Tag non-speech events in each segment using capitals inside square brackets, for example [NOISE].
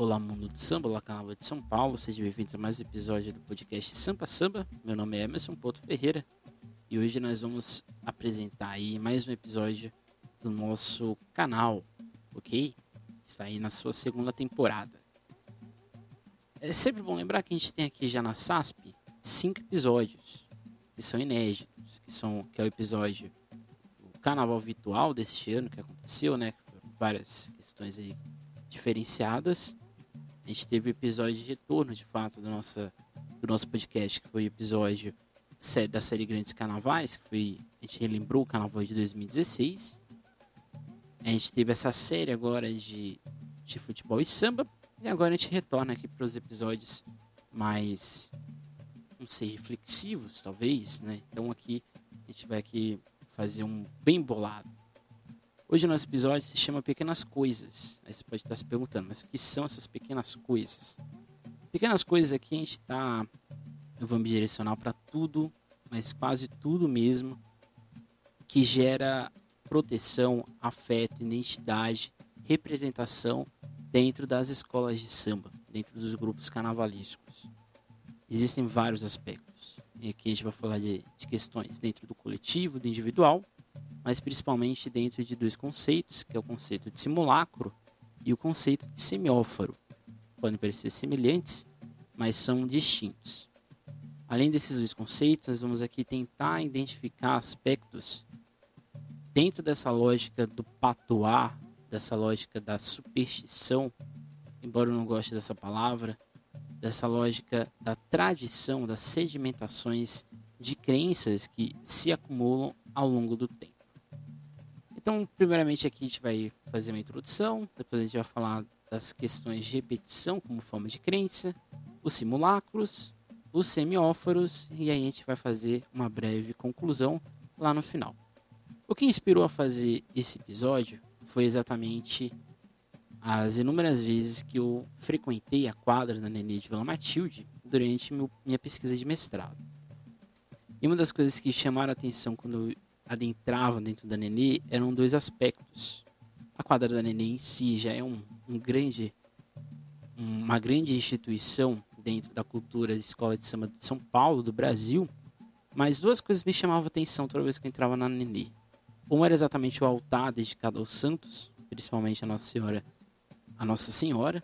Olá, mundo do samba, olá, canal de São Paulo, sejam bem-vindos a mais um episódio do podcast Sampa Samba. Meu nome é Emerson Porto Ferreira e hoje nós vamos apresentar aí mais um episódio do nosso canal, ok? Está aí na sua segunda temporada. É sempre bom lembrar que a gente tem aqui já na SASP cinco episódios que são inéditos, que são que é o episódio do Carnaval Virtual deste ano que aconteceu, né? Várias questões aí diferenciadas. A gente teve o episódio de retorno, de fato, do, nossa, do nosso podcast, que foi o episódio da série Grandes Carnavais, que foi, a gente relembrou o carnaval de 2016. A gente teve essa série agora de, de futebol e samba. E agora a gente retorna aqui para os episódios mais, não sei, reflexivos, talvez, né? Então aqui a gente vai aqui fazer um bem bolado. Hoje o nosso episódio se chama Pequenas Coisas. Aí você pode estar se perguntando, mas o que são essas pequenas coisas? Pequenas coisas aqui a gente está no vamos direcional para tudo, mas quase tudo mesmo, que gera proteção, afeto, identidade, representação dentro das escolas de samba, dentro dos grupos carnavalísticos. Existem vários aspectos. E aqui a gente vai falar de, de questões dentro do coletivo, do individual mas principalmente dentro de dois conceitos, que é o conceito de simulacro e o conceito de semióforo. Podem parecer semelhantes, mas são distintos. Além desses dois conceitos, nós vamos aqui tentar identificar aspectos dentro dessa lógica do patoar, dessa lógica da superstição, embora eu não goste dessa palavra, dessa lógica da tradição, das sedimentações de crenças que se acumulam ao longo do tempo. Então, primeiramente aqui a gente vai fazer uma introdução, depois a gente vai falar das questões de repetição como forma de crença, os simulacros, os semióforos e aí a gente vai fazer uma breve conclusão lá no final. O que inspirou a fazer esse episódio foi exatamente as inúmeras vezes que eu frequentei a quadra da Nenê de Vila Matilde durante minha pesquisa de mestrado. E uma das coisas que chamaram a atenção quando adentravam dentro da Nenê eram dois aspectos. A quadra da Nenê em si já é um, um grande, uma grande instituição dentro da cultura de escola de samba de São Paulo, do Brasil, mas duas coisas me chamavam atenção toda vez que eu entrava na Nenê. Uma era exatamente o altar dedicado aos santos, principalmente a Nossa Senhora, a Nossa Senhora,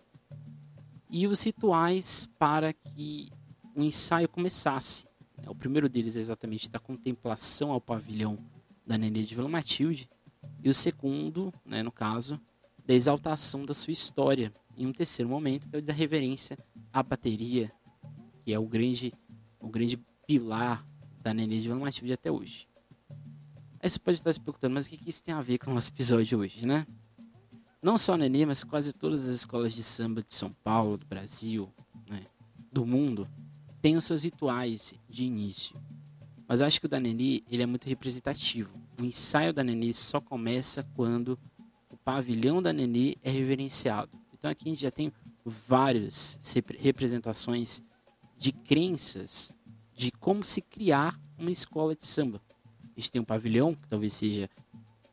e os rituais para que o ensaio começasse. O primeiro deles é exatamente da contemplação ao pavilhão da Nenê de Vila Matilde, e o segundo, né, no caso, da exaltação da sua história. Em um terceiro momento, que é o da reverência à bateria, que é o grande, o grande pilar da Nenê de Vila Matilde até hoje. Aí você pode estar se perguntando, mas o que isso tem a ver com o nosso episódio de hoje, né? Não só a Nenê, mas quase todas as escolas de samba de São Paulo, do Brasil, né, do mundo, têm os seus rituais de início. Mas eu acho que o da Neni, ele é muito representativo. O ensaio da Neni só começa quando o pavilhão da Neni é reverenciado. Então aqui a gente já tem várias representações de crenças de como se criar uma escola de samba. A gente tem um pavilhão, que talvez seja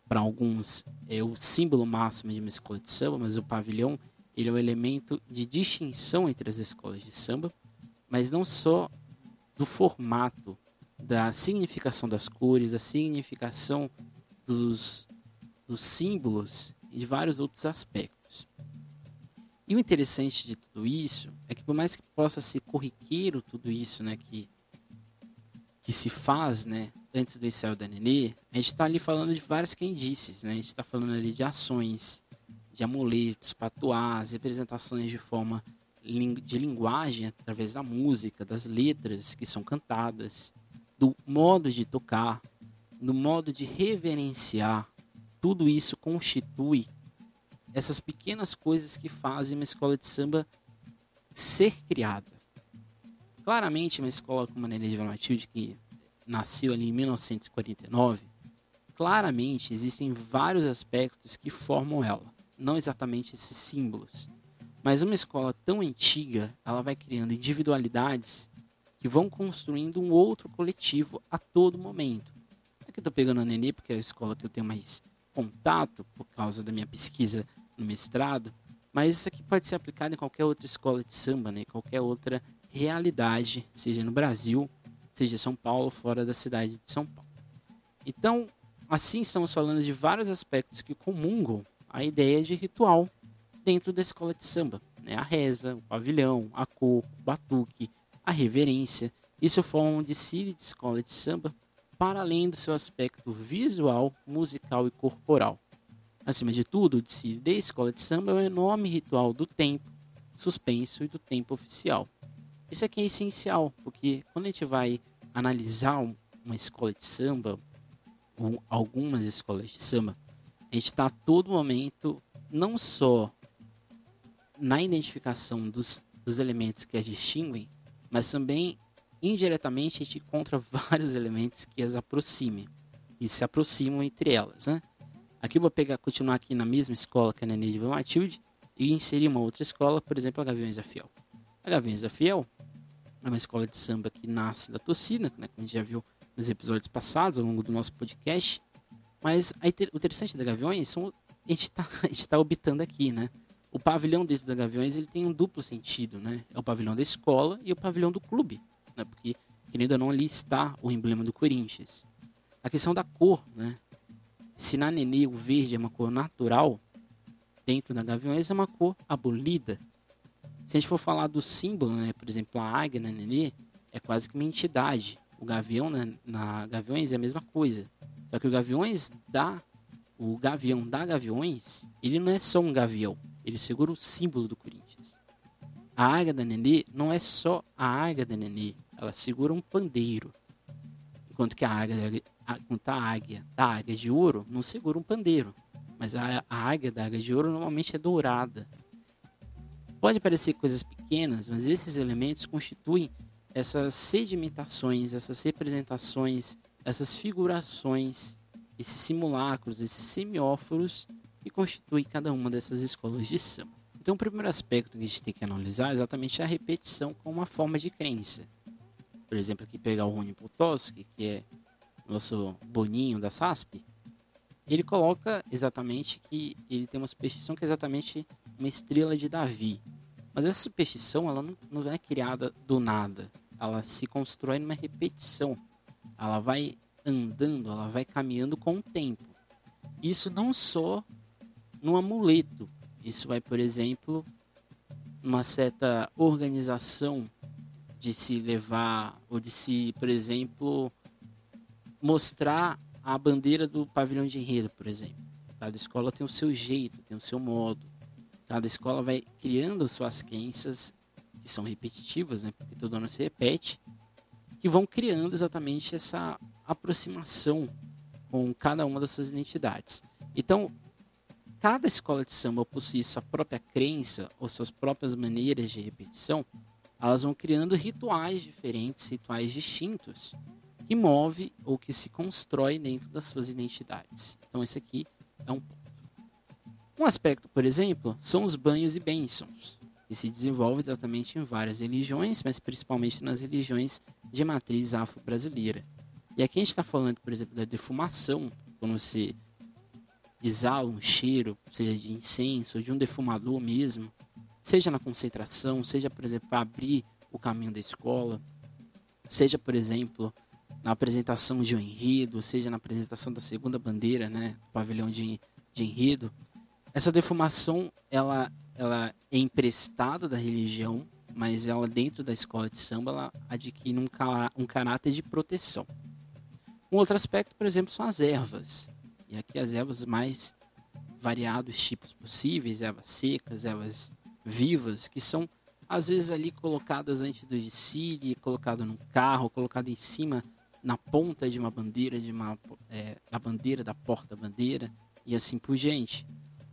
para alguns é o símbolo máximo de uma escola de samba, mas o pavilhão ele é o elemento de distinção entre as escolas de samba, mas não só do formato da significação das cores, da significação dos, dos símbolos e de vários outros aspectos. E o interessante de tudo isso é que por mais que possa ser corriqueiro tudo isso, né, que que se faz, né, antes do ensaio da Nenê, a gente está ali falando de várias crendices, né? A gente está falando ali de ações, de amuletos, patuás, representações de forma de linguagem através da música, das letras que são cantadas, do modo de tocar, do modo de reverenciar, tudo isso constitui essas pequenas coisas que fazem uma escola de samba ser criada. Claramente, uma escola como a Nenê de Matilde, que nasceu ali em 1949, claramente existem vários aspectos que formam ela, não exatamente esses símbolos. Mas uma escola tão antiga, ela vai criando individualidades que vão construindo um outro coletivo a todo momento. Aqui eu estou pegando a Nenê, porque é a escola que eu tenho mais contato por causa da minha pesquisa no mestrado, Mas isso aqui pode ser aplicado em qualquer outra escola de samba, né? Qualquer outra realidade, seja no Brasil, seja em São Paulo, fora da cidade de São Paulo. Então, assim estamos falando de vários aspectos que comungam a ideia de ritual dentro da escola de samba. Né? A reza, o pavilhão, a cor, o batuque, a reverência. Isso formam um desfile de escola de samba para além do seu aspecto visual, musical e corporal. Acima de tudo, o desfile de escola de samba é um enorme ritual do tempo, suspenso e do tempo oficial. Isso aqui é essencial, porque quando a gente vai analisar uma escola de samba, ou algumas escolas de samba, a gente está a todo momento não só na identificação dos, dos elementos que as distinguem, mas também indiretamente a gente encontra [LAUGHS] vários elementos que as aproximem, e se aproximam entre elas, né? Aqui eu vou pegar, continuar aqui na mesma escola que a Nenê de Matilde e inserir uma outra escola, por exemplo, a Gaviões da Fiel. A Gaviões da Fiel é uma escola de samba que nasce da torcida, né, como a gente já viu nos episódios passados, ao longo do nosso podcast. Mas a, o interessante da Gaviões são, a gente está tá [LAUGHS] obtando aqui, né? O pavilhão dentro da Gaviões ele tem um duplo sentido, né? É o pavilhão da escola e o pavilhão do clube, né? Porque, querendo ou não, ali está o emblema do Corinthians. A questão da cor, né? Se na Nenê o verde é uma cor natural, dentro da Gaviões é uma cor abolida. Se a gente for falar do símbolo, né? Por exemplo, a águia na Nenê é quase que uma entidade o Gavião né, na Gaviões é a mesma coisa. Só que o Gaviões dá o Gavião da Gaviões, ele não é só um gavião, ele segura o símbolo do Corinthians. A águia da Nenê não é só a águia da Nenê, ela segura um pandeiro. Enquanto que a águia, a, a águia da águia de ouro não segura um pandeiro. Mas a, a águia da águia de ouro normalmente é dourada. Pode parecer coisas pequenas, mas esses elementos constituem essas sedimentações, essas representações, essas figurações, esses simulacros, esses semióforos que constituem cada uma dessas escolas de samba. Então, o primeiro aspecto que a gente tem que analisar é exatamente a repetição como uma forma de crença. Por exemplo, aqui pegar o Rony Potowski, que é nosso boninho da SASP, ele coloca exatamente que ele tem uma superstição que é exatamente uma estrela de Davi. Mas essa superstição ela não é criada do nada ela se constrói numa repetição. Ela vai andando, ela vai caminhando com o tempo. Isso não só no amuleto. Isso vai, por exemplo, uma certa organização de se levar ou de se, por exemplo, mostrar a bandeira do pavilhão de enredo, por exemplo. Cada escola tem o seu jeito, tem o seu modo. Cada escola vai criando suas crenças que são repetitivas, né, porque todo ano se repete, que vão criando exatamente essa aproximação com cada uma das suas identidades. Então, cada escola de samba possui sua própria crença ou suas próprias maneiras de repetição, elas vão criando rituais diferentes, rituais distintos, que move ou que se constrói dentro das suas identidades. Então, esse aqui é um ponto. Um aspecto, por exemplo, são os banhos e bênçãos que se desenvolve exatamente em várias religiões, mas principalmente nas religiões de matriz afro-brasileira. E aqui a gente está falando, por exemplo, da defumação, quando você exala um cheiro, seja de incenso de um defumador mesmo, seja na concentração, seja, por exemplo, para abrir o caminho da escola, seja, por exemplo, na apresentação de um enredo, seja na apresentação da segunda bandeira, né, pavilhão de, de enredo. Essa defumação, ela ela é emprestada da religião, mas ela dentro da escola de samba ela adquire um, um caráter de proteção. Um outro aspecto, por exemplo, são as ervas. E aqui as ervas mais variados tipos possíveis, ervas secas, ervas vivas, que são às vezes ali colocadas antes do desfile, colocado num carro, colocado em cima na ponta de uma bandeira, de uma é, da bandeira da porta-bandeira e assim por diante.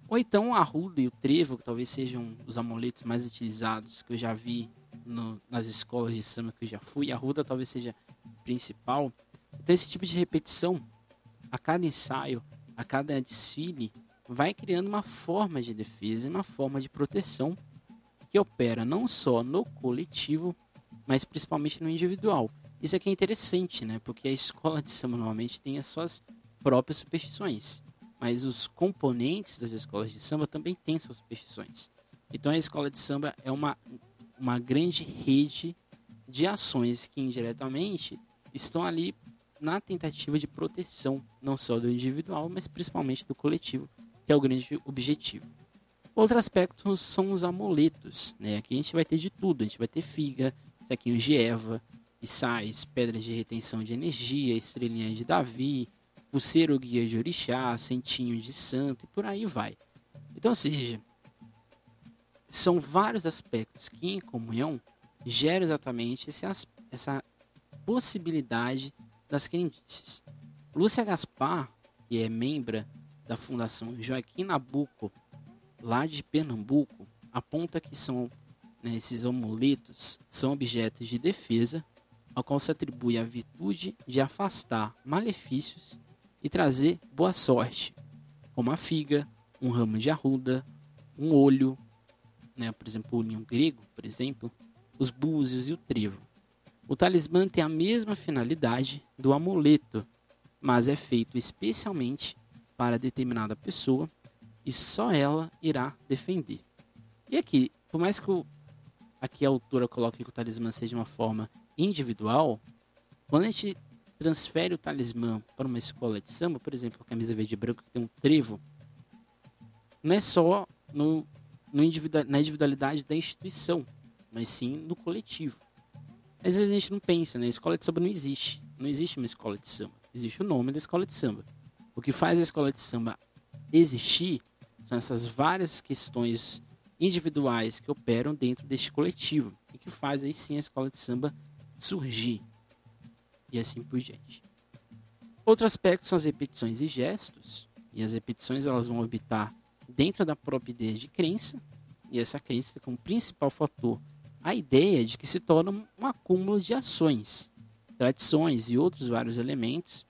Ou então a ruda e o trevo, que talvez sejam os amuletos mais utilizados que eu já vi no, nas escolas de samba que eu já fui. A ruda talvez seja principal. Então esse tipo de repetição, a cada ensaio, a cada desfile, vai criando uma forma de defesa e uma forma de proteção que opera não só no coletivo, mas principalmente no individual. Isso aqui é interessante, né? Porque a [LAUGHS] escola de samba normalmente tem as suas próprias superstições mas os componentes das escolas de samba também têm suas superstições. Então a escola de samba é uma, uma grande rede de ações que indiretamente estão ali na tentativa de proteção, não só do individual, mas principalmente do coletivo, que é o grande objetivo. Outro aspecto são os amuletos, né? Aqui a gente vai ter de tudo, a gente vai ter figa, saquinhos de erva, sais, pedras de retenção de energia, estrelinha de Davi, pulseiro guia de orixá, centinho de santo e por aí vai. Então, ou seja, são vários aspectos que em comunhão geram exatamente esse, essa possibilidade das crendices. Lúcia Gaspar, que é membro da Fundação Joaquim Nabuco, lá de Pernambuco, aponta que são né, esses amuletos são objetos de defesa ao qual se atribui a virtude de afastar malefícios e trazer boa sorte, como a figa, um ramo de arruda, um olho, né, por exemplo, o olhinho grego, por exemplo, os búzios e o trevo. O talismã tem a mesma finalidade do amuleto, mas é feito especialmente para determinada pessoa e só ela irá defender. E aqui, por mais que o, aqui a autora coloque que o talismã seja uma forma individual, quando a gente transfere o talismã para uma escola de samba, por exemplo, a camisa verde e branca que tem um trevo, não é só no, no individual, na individualidade da instituição, mas sim no coletivo. Às vezes a gente não pensa, né? A escola de samba não existe. Não existe uma escola de samba. Existe o nome da escola de samba. O que faz a escola de samba existir são essas várias questões individuais que operam dentro deste coletivo e que faz aí sim a escola de samba surgir e assim por diante. Outro aspecto são as repetições e gestos, e as repetições elas vão habitar dentro da própria ideia de crença, e essa crença como principal fator a ideia de que se torna um acúmulo de ações, tradições e outros vários elementos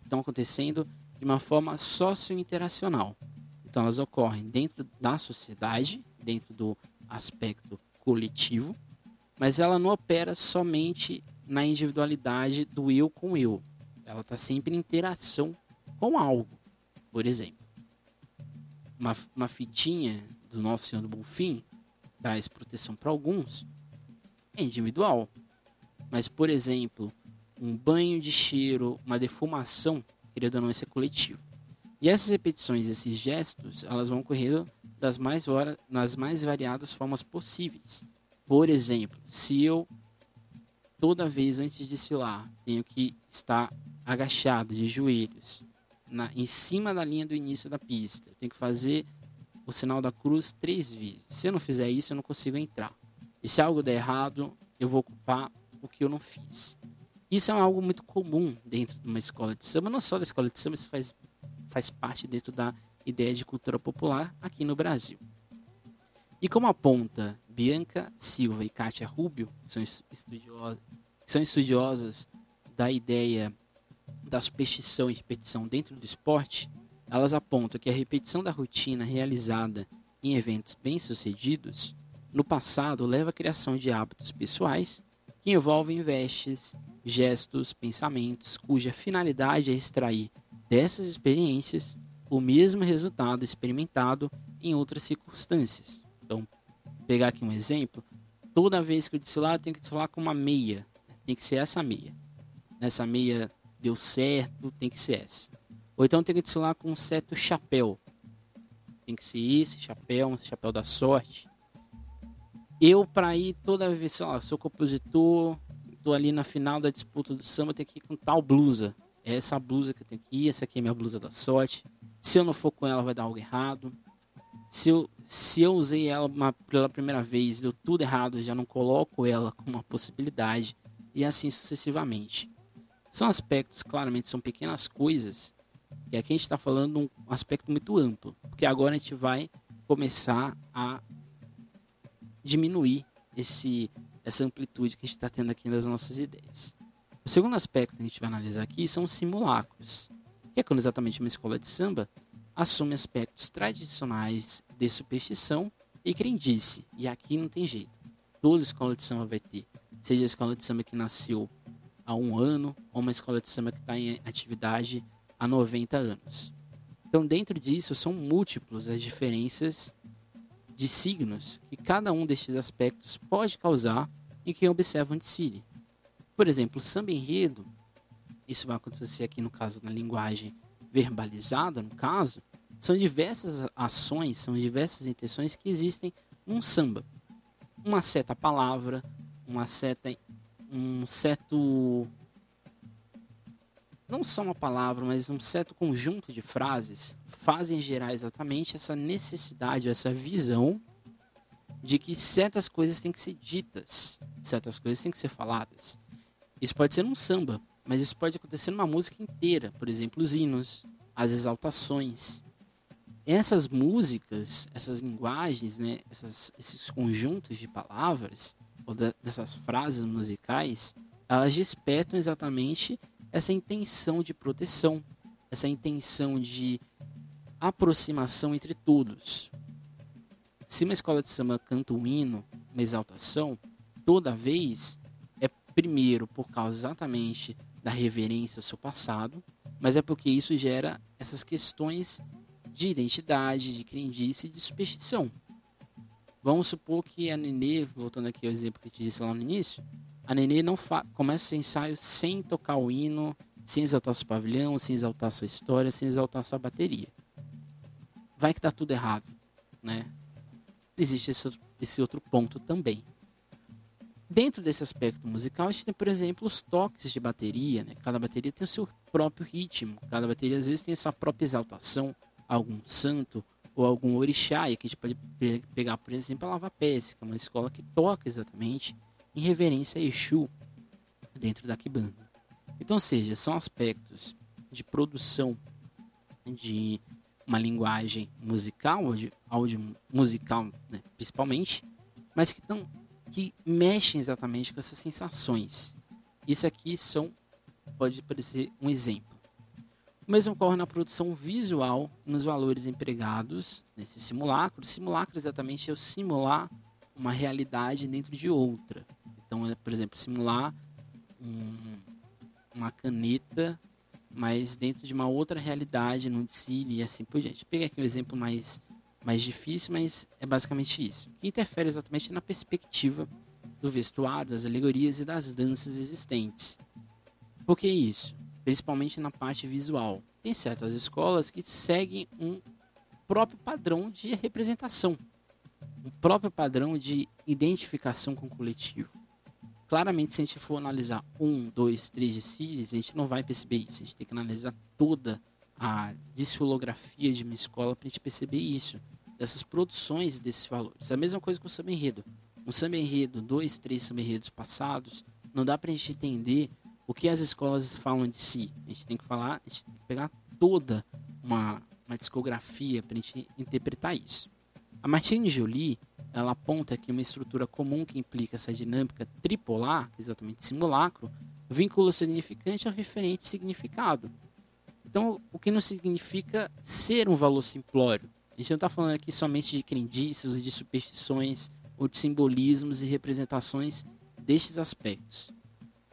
que estão acontecendo de uma forma socio-interacional. Então elas ocorrem dentro da sociedade, dentro do aspecto coletivo, mas ela não opera somente na individualidade do eu com eu. Ela está sempre em interação com algo. Por exemplo, uma, uma fitinha do Nosso Senhor do Bonfim traz proteção para alguns, é individual. Mas, por exemplo, um banho de cheiro, uma defumação, querendo ou não, isso é coletivo. E essas repetições, esses gestos, elas vão ocorrer das mais, nas mais variadas formas possíveis. Por exemplo, se eu toda vez antes de desfilar, tenho que estar agachado de joelhos na, em cima da linha do início da pista. tenho que fazer o sinal da cruz três vezes. Se eu não fizer isso, eu não consigo entrar. E se algo der errado, eu vou ocupar o que eu não fiz. Isso é algo muito comum dentro de uma escola de samba, não só da escola de samba, isso faz, faz parte dentro da ideia de cultura popular aqui no Brasil. E como aponta Bianca Silva e Kátia Rubio, que são, estudiosas, que são estudiosas da ideia da superstição e repetição dentro do esporte, elas apontam que a repetição da rotina realizada em eventos bem-sucedidos no passado leva à criação de hábitos pessoais que envolvem vestes, gestos, pensamentos, cuja finalidade é extrair dessas experiências o mesmo resultado experimentado em outras circunstâncias. Então, pegar aqui um exemplo, toda vez que eu desfilar, eu tenho que desfilar com uma meia. Tem que ser essa meia. Essa meia deu certo, tem que ser essa. Ou então tem que desfilar com um certo chapéu. Tem que ser esse chapéu, um chapéu da sorte. Eu, para ir toda vez, sei lá, sou compositor, tô ali na final da disputa do samba, tenho que ir com tal blusa. É essa blusa que eu tenho que ir, essa aqui é minha blusa da sorte. Se eu não for com ela, vai dar algo errado se eu, se eu usei ela uma, pela primeira vez, deu tudo errado, já não coloco ela como uma possibilidade, e assim sucessivamente. São aspectos, claramente, são pequenas coisas, e aqui a gente está falando um aspecto muito amplo, porque agora a gente vai começar a diminuir esse, essa amplitude que a gente está tendo aqui nas nossas ideias. O segundo aspecto que a gente vai analisar aqui são os simulacros, que é quando exatamente uma escola de samba assume aspectos tradicionais de superstição e crendice. E aqui não tem jeito. Toda escola de samba vai ter. Seja a escola de samba que nasceu há um ano ou uma escola de samba que está em atividade há 90 anos. Então, dentro disso, são múltiplos as diferenças de signos que cada um destes aspectos pode causar em quem observa um desfile. Por exemplo, samba enredo, isso vai acontecer aqui no caso na linguagem verbalizada, no caso, são diversas ações, são diversas intenções que existem num samba. Uma certa palavra, uma certa um certo não só uma palavra, mas um certo conjunto de frases fazem gerar exatamente essa necessidade, essa visão de que certas coisas têm que ser ditas, certas coisas têm que ser faladas. Isso pode ser num samba, mas isso pode acontecer numa música inteira, por exemplo, os hinos, as exaltações. Essas músicas, essas linguagens, né, essas, esses conjuntos de palavras, ou de, dessas frases musicais, elas despertam exatamente essa intenção de proteção, essa intenção de aproximação entre todos. Se uma escola de samba canta um hino, uma exaltação, toda vez é primeiro por causa exatamente da reverência ao seu passado, mas é porque isso gera essas questões de identidade, de crendice e de superstição. Vamos supor que a Nenê, voltando aqui ao exemplo que te disse lá no início, a Nenê não começa o ensaio sem tocar o hino, sem exaltar seu pavilhão, sem exaltar sua história, sem exaltar sua bateria. Vai que dá tudo errado, né? Existe esse, esse outro ponto também. Dentro desse aspecto musical, a gente tem, por exemplo, os toques de bateria. Né? Cada bateria tem o seu próprio ritmo. Cada bateria, às vezes, tem a sua própria exaltação. Algum santo ou algum orixá. E aqui a gente pode pegar, por exemplo, a Lava Pés, que é uma escola que toca exatamente em reverência a Exu dentro da Kibanda. Então, seja, são aspectos de produção de uma linguagem musical, áudio musical né, principalmente, mas que, tão, que mexem exatamente com essas sensações. Isso aqui são, pode parecer um exemplo. O mesmo ocorre na produção visual, nos valores empregados nesse simulacro. Simulacro exatamente é o simular uma realidade dentro de outra. Então, é, por exemplo, simular um, uma caneta, mas dentro de uma outra realidade, num desfile e assim por diante. Peguei aqui um exemplo mais, mais difícil, mas é basicamente isso. Que interfere exatamente na perspectiva do vestuário, das alegorias e das danças existentes. Por que isso? Principalmente na parte visual. Tem certas escolas que seguem um próprio padrão de representação, um próprio padrão de identificação com o coletivo. Claramente, se a gente for analisar um, dois, três desfiles, a gente não vai perceber isso. A gente tem que analisar toda a discilografia de uma escola para a gente perceber isso, dessas produções desses valores. A mesma coisa com o samba enredo. Um samba enredo, dois, três samba enredos passados, não dá para a gente entender o que as escolas falam de si. A gente tem que falar, a gente tem que pegar toda uma, uma discografia para a gente interpretar isso. A Martine Jolie ela aponta que uma estrutura comum que implica essa dinâmica tripolar, exatamente simulacro, vincula o significante ao referente significado. Então, o que não significa ser um valor simplório. A gente não está falando aqui somente de crendices, de superstições ou de simbolismos e representações destes aspectos.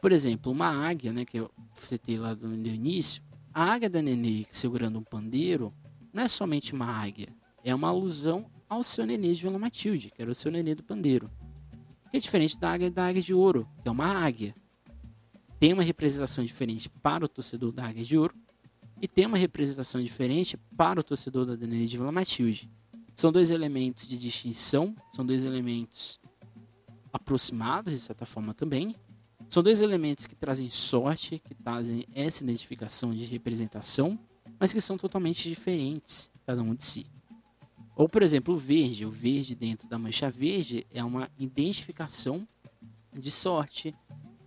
Por exemplo, uma águia, né, que eu citei lá no início, a águia da Nenê segurando um pandeiro não é somente uma águia, é uma alusão ao seu nenê de Vila Matilde, que era o seu nenê do pandeiro. Que é diferente da águia da águia de ouro, que é uma águia. Tem uma representação diferente para o torcedor da águia de ouro e tem uma representação diferente para o torcedor da nenê de Vila Matilde. São dois elementos de distinção, são dois elementos aproximados, de certa forma também. São dois elementos que trazem sorte, que trazem essa identificação de representação, mas que são totalmente diferentes, cada um de si. Ou, por exemplo, o verde. O verde dentro da mancha verde é uma identificação de sorte.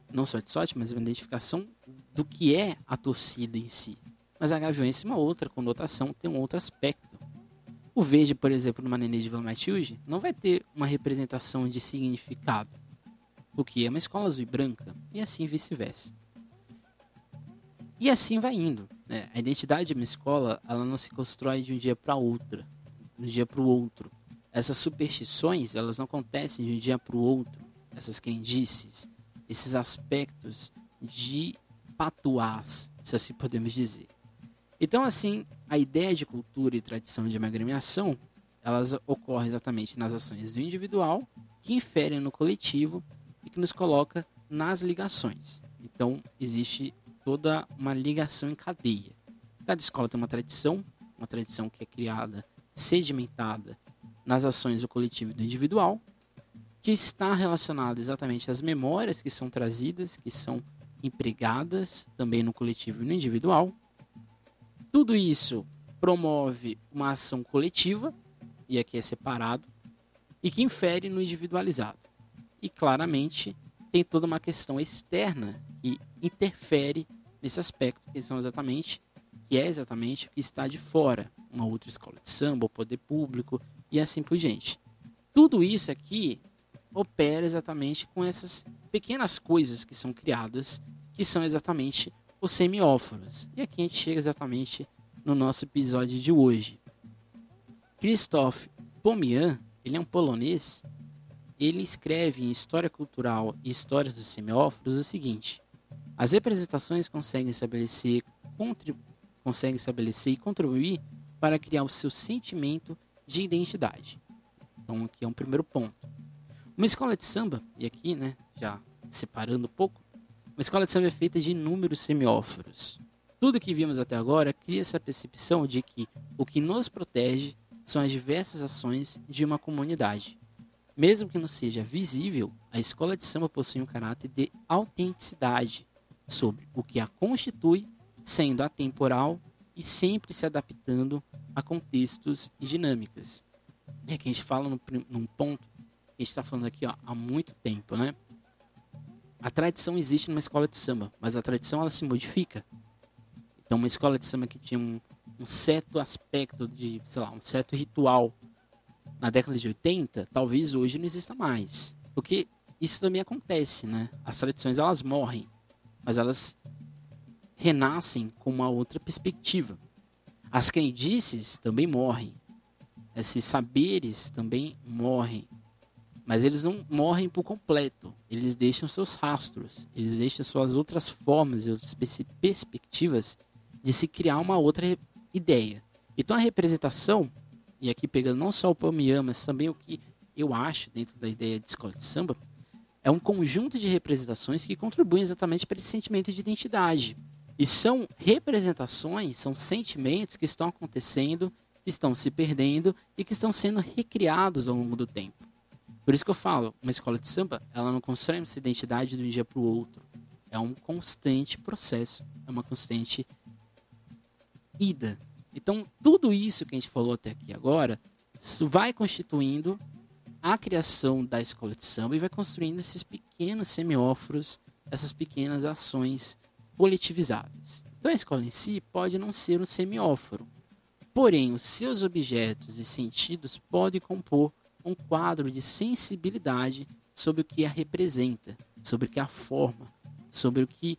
Não só de sorte, mas uma identificação do que é a torcida em si. Mas a gaviões tem uma outra conotação, tem um outro aspecto. O verde, por exemplo, numa nenê de Vila Matilde, não vai ter uma representação de significado. Porque é uma escola azul e branca, e assim vice-versa. E assim vai indo. Né? A identidade de uma escola ela não se constrói de um dia para outro de um dia para o outro. Essas superstições, elas não acontecem de um dia para o outro. Essas crendices, esses aspectos de patuás, se assim podemos dizer. Então, assim, a ideia de cultura e tradição de uma agremiação elas ocorrem exatamente nas ações do individual, que inferem no coletivo e que nos coloca nas ligações. Então, existe toda uma ligação em cadeia. Cada escola tem uma tradição, uma tradição que é criada, sedimentada nas ações do coletivo e do individual, que está relacionada exatamente às memórias que são trazidas, que são empregadas também no coletivo e no individual. Tudo isso promove uma ação coletiva, e aqui é separado, e que infere no individualizado. E claramente tem toda uma questão externa que interfere nesse aspecto, que são exatamente que é exatamente o que está de fora, uma outra escola de samba, o poder público e assim por diante. Tudo isso aqui opera exatamente com essas pequenas coisas que são criadas, que são exatamente os semióforos. E aqui a gente chega exatamente no nosso episódio de hoje. Christoph Pomian, ele é um polonês, ele escreve em História Cultural e Histórias dos Semióforos o seguinte: as representações conseguem estabelecer, conseguem estabelecer e contribuir para criar o seu sentimento de identidade. Então aqui é um primeiro ponto. Uma escola de samba, e aqui, né, já separando um pouco, uma escola de samba é feita de inúmeros semióforos. Tudo que vimos até agora cria essa percepção de que o que nos protege são as diversas ações de uma comunidade. Mesmo que não seja visível, a escola de samba possui um caráter de autenticidade sobre o que a constitui, sendo atemporal e sempre se adaptando a contextos e dinâmicas. É que a gente fala num, num ponto que a gente está falando aqui ó, há muito tempo, né? A tradição existe numa escola de samba, mas a tradição ela se modifica. Então, uma escola de samba que tinha um, um certo aspecto de, sei lá, um certo ritual na década de 80, talvez hoje não exista mais. Porque isso também acontece, né? As tradições elas morrem, mas elas renascem com uma outra perspectiva. As crendices também morrem. Esses saberes também morrem. Mas eles não morrem por completo. Eles deixam seus rastros. Eles deixam suas outras formas e outras perspectivas de se criar uma outra ideia. Então a representação, e aqui pegando não só o Palmian, mas também o que eu acho dentro da ideia de escola de samba, é um conjunto de representações que contribuem exatamente para esse sentimento de identidade. E são representações, são sentimentos que estão acontecendo, que estão se perdendo e que estão sendo recriados ao longo do tempo. Por isso que eu falo, uma escola de samba, ela não constrói essa identidade de um dia para o outro. É um constante processo, é uma constante ida. Então, tudo isso que a gente falou até aqui agora, vai constituindo a criação da escola de samba e vai construindo esses pequenos semióforos, essas pequenas ações coletivizadas. Então, a escola em si pode não ser um semióforo, porém, os seus objetos e sentidos podem compor um quadro de sensibilidade sobre o que a representa, sobre o que a forma, sobre o que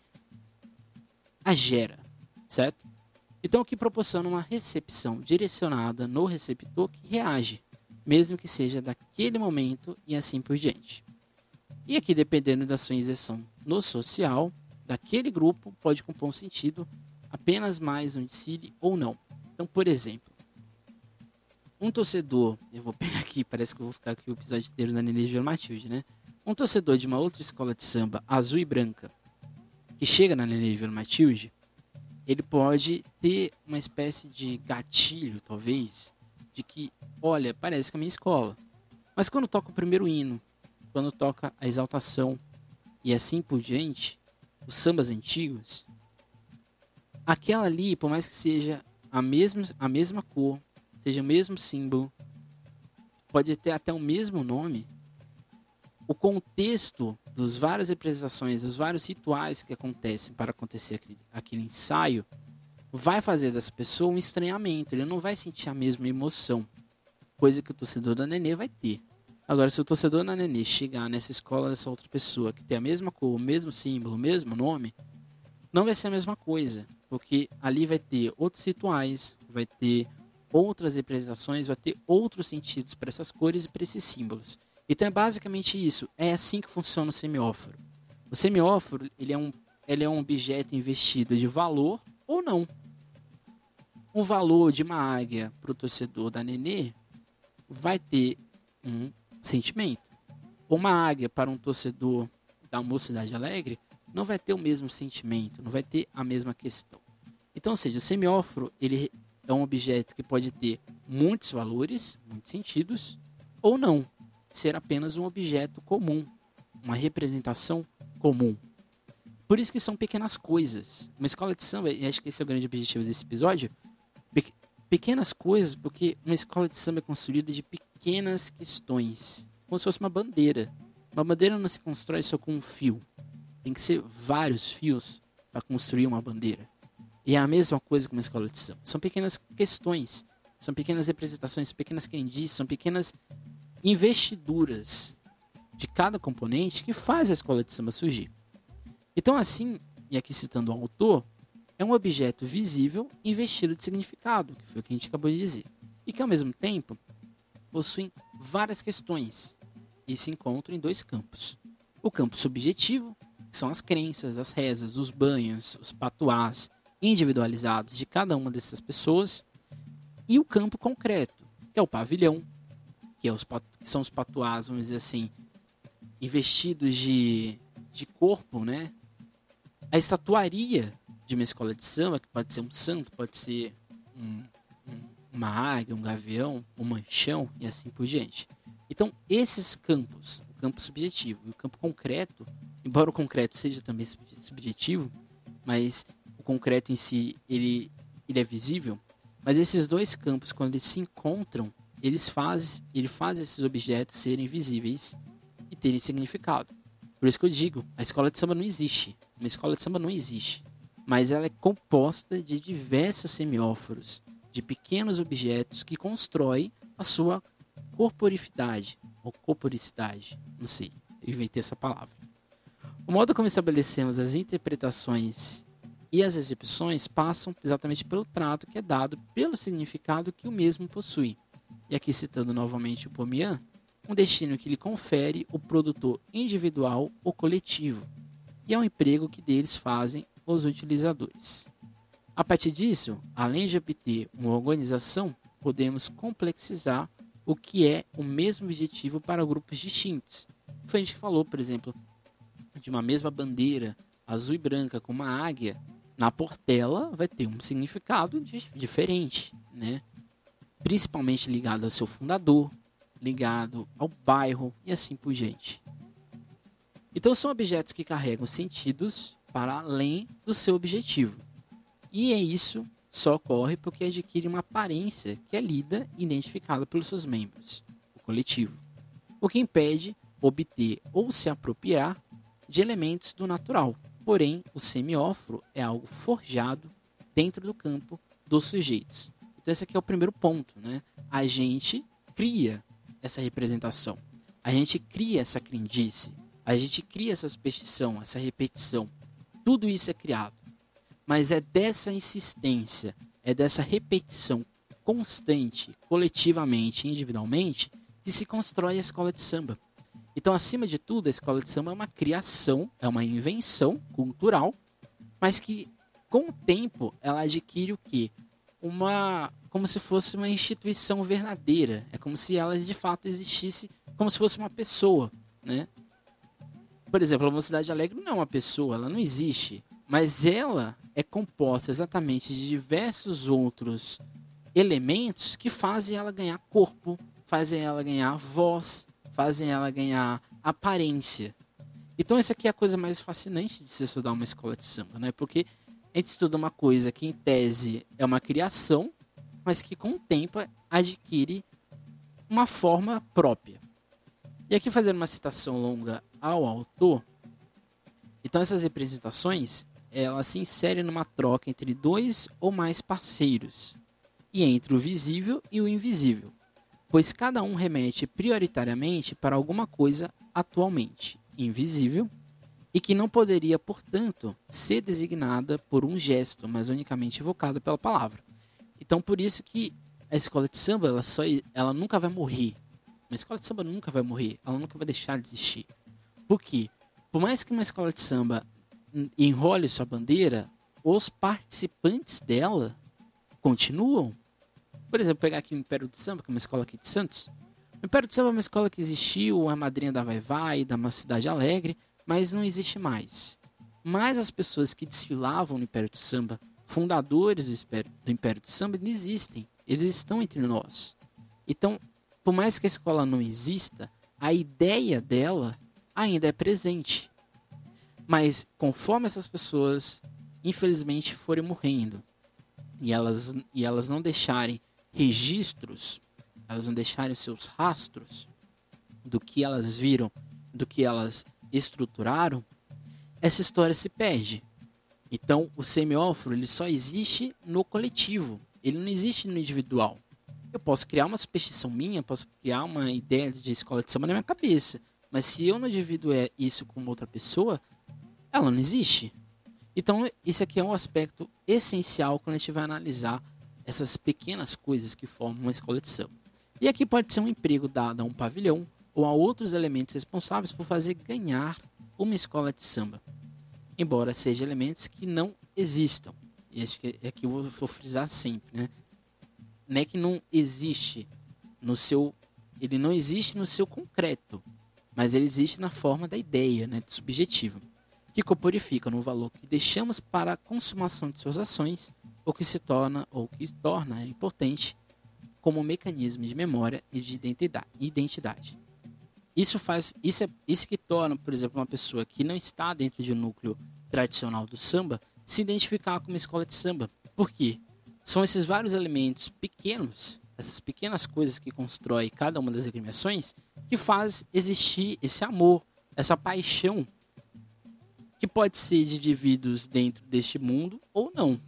a gera, certo? Então, o que proporciona uma recepção direcionada no receptor que reage, mesmo que seja daquele momento e assim por diante. E aqui, dependendo da sua inserção no social, daquele grupo pode compor um sentido apenas mais um decile ou não. Então, por exemplo, um torcedor, eu vou pegar aqui, parece que eu vou ficar aqui o episódio inteiro na Nenê de Matilde, né? Um torcedor de uma outra escola de samba azul e branca que chega na Nenê de Matilde, ele pode ter uma espécie de gatilho, talvez, de que, olha, parece que é a minha escola. Mas quando toca o primeiro hino, quando toca a exaltação e assim por diante, os sambas antigos, aquela ali, por mais que seja a mesma, a mesma cor, seja o mesmo símbolo, pode ter até o mesmo nome, o contexto dos várias representações, dos vários rituais que acontecem para acontecer aquele, aquele ensaio, vai fazer dessa pessoa um estranhamento. Ele não vai sentir a mesma emoção, coisa que o torcedor da Nenê vai ter. Agora, se o torcedor da Nenê chegar nessa escola dessa outra pessoa que tem a mesma cor, o mesmo símbolo, o mesmo nome, não vai ser a mesma coisa, porque ali vai ter outros rituais, vai ter outras representações, vai ter outros sentidos para essas cores e para esses símbolos. Então é basicamente isso. É assim que funciona o semióforo. O semióforo ele é um, ele é um objeto investido de valor ou não. Um valor de uma águia para o torcedor da Nenê vai ter um sentimento. Uma águia para um torcedor da Mocidade Alegre não vai ter o mesmo sentimento, não vai ter a mesma questão. Então, ou seja, o semióforo ele é um objeto que pode ter muitos valores, muitos sentidos, ou não, ser apenas um objeto comum, uma representação comum. Por isso que são pequenas coisas. Uma escola de samba, e acho que esse é o grande objetivo desse episódio, pe pequenas coisas, porque uma escola de samba é construída de pequenas questões, como se fosse uma bandeira. Uma bandeira não se constrói só com um fio. Tem que ser vários fios para construir uma bandeira. E é a mesma coisa com uma escola de samba. São pequenas questões, são pequenas representações, pequenas crendices, são pequenas investiduras de cada componente que faz a escola de samba surgir. Então, assim, e aqui citando o autor, é um objeto visível investido de significado, que foi o que a gente acabou de dizer, e que ao mesmo tempo possui várias questões e se encontram em dois campos: o campo subjetivo, que são as crenças, as rezas, os banhos, os patuás individualizados de cada uma dessas pessoas, e o campo concreto, que é o pavilhão, que, é os, que são os patuás, vamos dizer assim, investidos de, de corpo, né? A estatuaria de uma escola de samba, que pode ser um santo, pode ser um, uma águia, um gavião, um manchão e assim por diante. Então, esses campos, o campo subjetivo e o campo concreto, embora o concreto seja também subjetivo, mas o concreto em si ele, ele é visível, mas esses dois campos, quando eles se encontram, eles faz, ele faz esses objetos serem visíveis e terem significado. Por isso que eu digo, a escola de samba não existe. Uma escola de samba não existe. Mas ela é composta de diversos semióforos, de pequenos objetos que constroem a sua corporicidade, ou corporicidade, não sei, eu inventei essa palavra. O modo como estabelecemos as interpretações e as exibições passam exatamente pelo trato que é dado pelo significado que o mesmo possui e aqui citando novamente o Pomian, um destino que lhe confere o produtor individual ou coletivo, e é um emprego que deles fazem os utilizadores. A partir disso, além de obter uma organização, podemos complexizar o que é o mesmo objetivo para grupos distintos. Foi a gente que falou, por exemplo, de uma mesma bandeira azul e branca com uma águia, na portela vai ter um significado diferente, né? principalmente ligado ao seu fundador, ligado ao bairro e assim por diante. Então são objetos que carregam sentidos para além do seu objetivo. E é isso só ocorre porque adquire uma aparência que é lida e identificada pelos seus membros, o coletivo, o que impede obter ou se apropriar de elementos do natural. Porém, o semióforo é algo forjado dentro do campo dos sujeitos, então esse aqui é o primeiro ponto, né? A gente cria essa representação. A gente cria essa crendice. A gente cria essa superstição, essa repetição. Tudo isso é criado. Mas é dessa insistência, é dessa repetição constante, coletivamente, individualmente, que se constrói a escola de samba. Então, acima de tudo, a escola de samba é uma criação, é uma invenção cultural, mas que com o tempo ela adquire o que? uma como se fosse uma instituição verdadeira. É como se ela de fato existisse como se fosse uma pessoa, né? Por exemplo, a Mocidade Alegre não é uma pessoa, ela não existe, mas ela é composta exatamente de diversos outros elementos que fazem ela ganhar corpo, fazem ela ganhar voz, fazem ela ganhar aparência. Então, essa aqui é a coisa mais fascinante de se estudar uma escola de samba, né? Porque a gente estuda uma coisa que em tese é uma criação, mas que com o tempo adquire uma forma própria. E aqui fazendo uma citação longa ao autor, então essas representações elas se inserem numa troca entre dois ou mais parceiros e entre o visível e o invisível, pois cada um remete prioritariamente para alguma coisa atualmente invisível e que não poderia, portanto, ser designada por um gesto, mas unicamente evocada pela palavra. Então, por isso que a escola de samba, ela, só, ela nunca vai morrer. Uma escola de samba nunca vai morrer, ela nunca vai deixar de existir. Por quê? Por mais que uma escola de samba enrole sua bandeira, os participantes dela continuam. Por exemplo, pegar aqui o Império de Samba, que é uma escola aqui de Santos, O Império do Samba é uma escola que existiu, a madrinha da Vai Vai, da Cidade Alegre, mas não existe mais. Mas as pessoas que desfilavam no Império do Samba, fundadores do Império do Samba, existem. Eles estão entre nós. Então, por mais que a escola não exista, a ideia dela ainda é presente. Mas conforme essas pessoas, infelizmente, forem morrendo e elas, e elas não deixarem registros, elas não deixarem seus rastros do que elas viram, do que elas estruturaram, essa história se perde. Então, o semióforo ele só existe no coletivo, ele não existe no individual. Eu posso criar uma superstição minha, posso criar uma ideia de escola de samba na minha cabeça, mas se eu não divido é, isso com outra pessoa, ela não existe. Então, esse aqui é um aspecto essencial quando a gente vai analisar essas pequenas coisas que formam uma escola de samba. E aqui pode ser um emprego dado a um pavilhão ou a outros elementos responsáveis por fazer ganhar uma escola de samba, embora sejam elementos que não existam. E acho que é que eu vou frisar sempre, né? Não é que não existe no seu, ele não existe no seu concreto, mas ele existe na forma da ideia, né, de subjetivo, que corporifica no valor que deixamos para a consumação de suas ações, ou que se torna ou que torna importante como mecanismo de memória e de identidade. Isso faz, isso é isso que torna, por exemplo, uma pessoa que não está dentro de um núcleo tradicional do samba se identificar com uma escola de samba. Por quê? São esses vários elementos pequenos, essas pequenas coisas que constrói cada uma das agremiações, que faz existir esse amor, essa paixão, que pode ser de indivíduos dentro deste mundo ou não.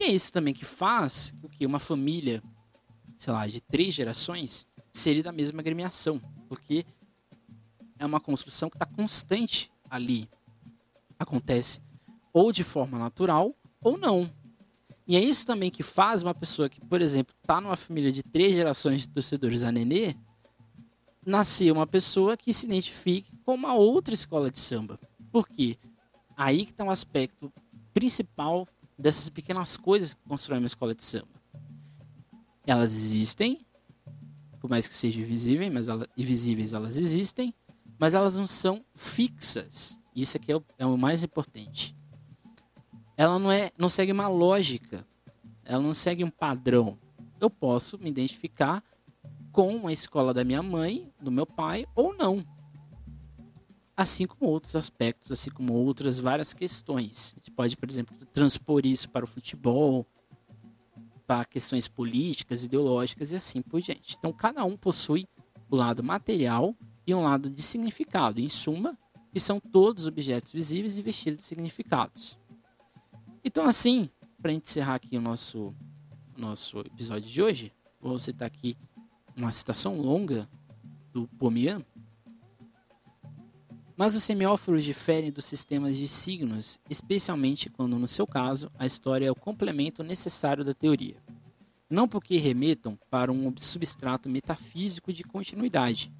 E é isso também que faz com que uma família, sei lá, de três gerações, seria da mesma agremiação, porque é uma construção que está constante ali. Acontece ou de forma natural ou não. E é isso também que faz uma pessoa que, por exemplo, está numa família de três gerações de torcedores a Nenê, nascer uma pessoa que se identifique com uma outra escola de samba. Por quê? Aí que está um aspecto principal dessas pequenas coisas que constroem uma escola de samba. Elas existem, por mais que sejam invisíveis, mas elas, invisíveis elas existem, mas elas não são fixas. Isso aqui é o, é o mais importante. Ela não é, não segue uma lógica. Ela não segue um padrão. Eu posso me identificar com a escola da minha mãe, do meu pai ou não. Assim como outros aspectos, assim como outras várias questões. A gente pode, por exemplo, transpor isso para o futebol, para questões políticas, ideológicas e assim por diante. Então, cada um possui o lado material e um lado de significado. Em suma, que são todos objetos visíveis e vestidos de significados. Então, assim, para encerrar aqui o nosso, nosso episódio de hoje, vou citar aqui uma citação longa do Pomian. Mas os semióforos diferem dos sistemas de signos, especialmente quando, no seu caso, a história é o complemento necessário da teoria. Não porque remetam para um substrato metafísico de continuidade,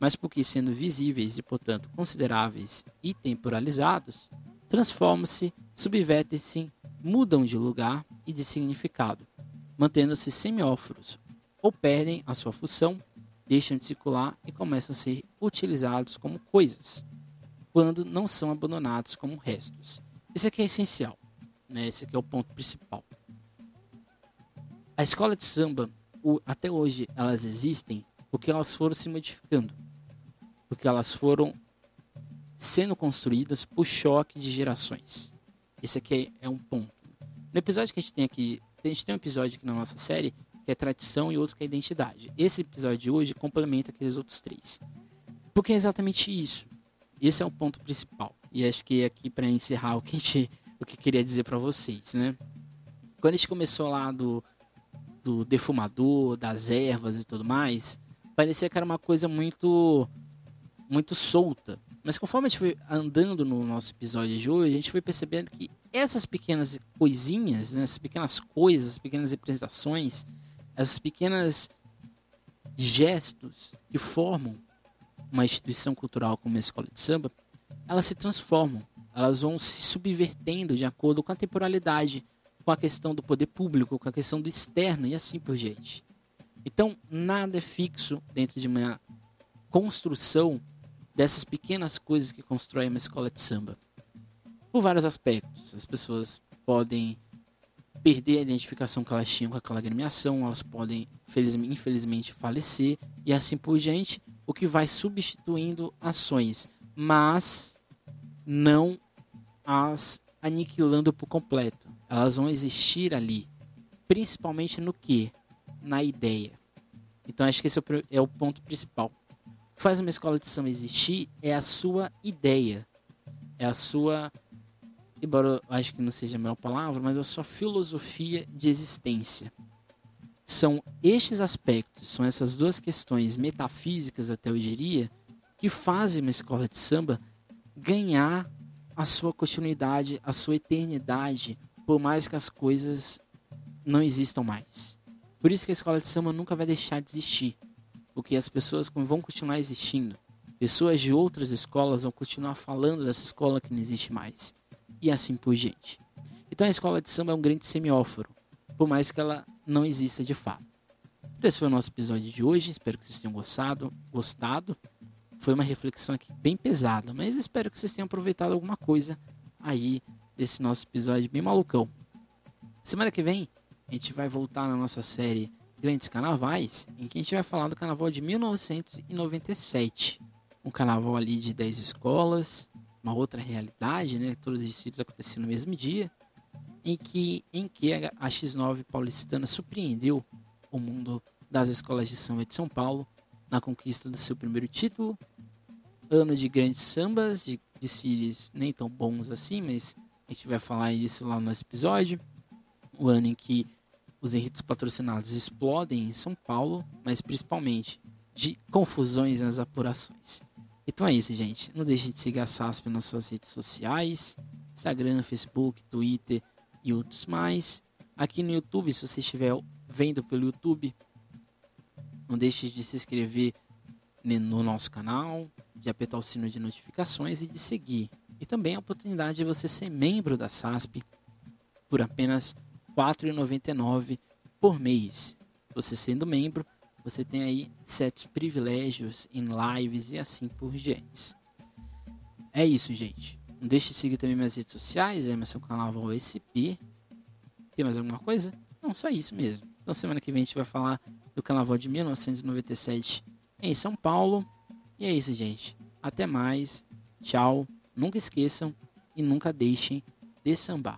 mas porque, sendo visíveis e, portanto, consideráveis e temporalizados, transformam-se, subvertem-se, mudam de lugar e de significado, mantendo-se semióforos, ou perdem a sua função, deixam de circular e começam a ser utilizados como coisas, quando não são abandonados como restos. Esse aqui é essencial, né? Esse aqui é o ponto principal. A escola de samba, o, até hoje, elas existem porque elas foram se modificando, porque elas foram sendo construídas por choque de gerações. Esse aqui é, é um ponto. No episódio que a gente tem aqui, a gente tem um episódio aqui na nossa série que é tradição e outro que é identidade. Esse episódio de hoje complementa aqueles outros três. Porque é exatamente isso. Esse é o ponto principal. E acho que aqui para encerrar o que a gente, o que queria dizer para vocês, né? Quando a gente começou lá do, do defumador, das ervas e tudo mais, parecia que era uma coisa muito muito solta. Mas conforme a gente foi andando no nosso episódio de hoje, a gente foi percebendo que essas pequenas coisinhas, né, essas pequenas coisas, essas pequenas representações, essas pequenas gestos que formam uma instituição cultural como a escola de samba, elas se transformam, elas vão se subvertendo de acordo com a temporalidade, com a questão do poder público, com a questão do externo e assim por diante. Então, nada é fixo dentro de uma construção dessas pequenas coisas que constroem uma escola de samba. Por vários aspectos. As pessoas podem perder a identificação que elas tinham com aquela agremiação, elas podem, infelizmente, falecer e assim por diante, o que vai substituindo ações, mas não as aniquilando por completo. Elas vão existir ali, principalmente no que? Na ideia. Então acho que esse é o é ponto principal. O que faz uma escola de samba existir é a sua ideia, é a sua embora eu acho que não seja a melhor palavra, mas a sua filosofia de existência. São estes aspectos, são essas duas questões metafísicas, até eu diria, que fazem uma escola de samba ganhar a sua continuidade, a sua eternidade, por mais que as coisas não existam mais. Por isso que a escola de samba nunca vai deixar de existir, porque as pessoas vão continuar existindo. Pessoas de outras escolas vão continuar falando dessa escola que não existe mais e assim por diante. Então a escola de samba é um grande semióforo, por mais que ela não exista de fato. Então esse foi o nosso episódio de hoje, espero que vocês tenham gostado. gostado. Foi uma reflexão aqui bem pesada, mas espero que vocês tenham aproveitado alguma coisa aí desse nosso episódio bem malucão. Semana que vem a gente vai voltar na nossa série Grandes Carnavais, em que a gente vai falar do carnaval de 1997. Um carnaval ali de 10 escolas, uma outra realidade, né? Todos os desfiles aconteciam no mesmo dia, em que, em que a X9 paulistana surpreendeu o mundo das escolas de samba de São Paulo na conquista do seu primeiro título. Ano de grandes sambas, de desfiles nem tão bons assim, mas a gente vai falar isso lá no nosso episódio. O ano em que os enritos patrocinados explodem em São Paulo, mas principalmente de confusões nas apurações. Então é isso, gente. Não deixe de seguir a SASP nas suas redes sociais: Instagram, Facebook, Twitter e outros mais. Aqui no YouTube, se você estiver vendo pelo YouTube, não deixe de se inscrever no nosso canal, de apertar o sino de notificações e de seguir. E também a oportunidade de você ser membro da SASP por apenas R$ 4,99 por mês. Você sendo membro, você tem aí certos privilégios em lives e assim por diante. É isso, gente. Não deixe de seguir também minhas redes sociais, Emerson Carnaval SP. Tem mais alguma coisa? Não, só isso mesmo. Então semana que vem a gente vai falar do Carnaval de 1997 em São Paulo. E é isso, gente. Até mais. Tchau. Nunca esqueçam e nunca deixem de sambar.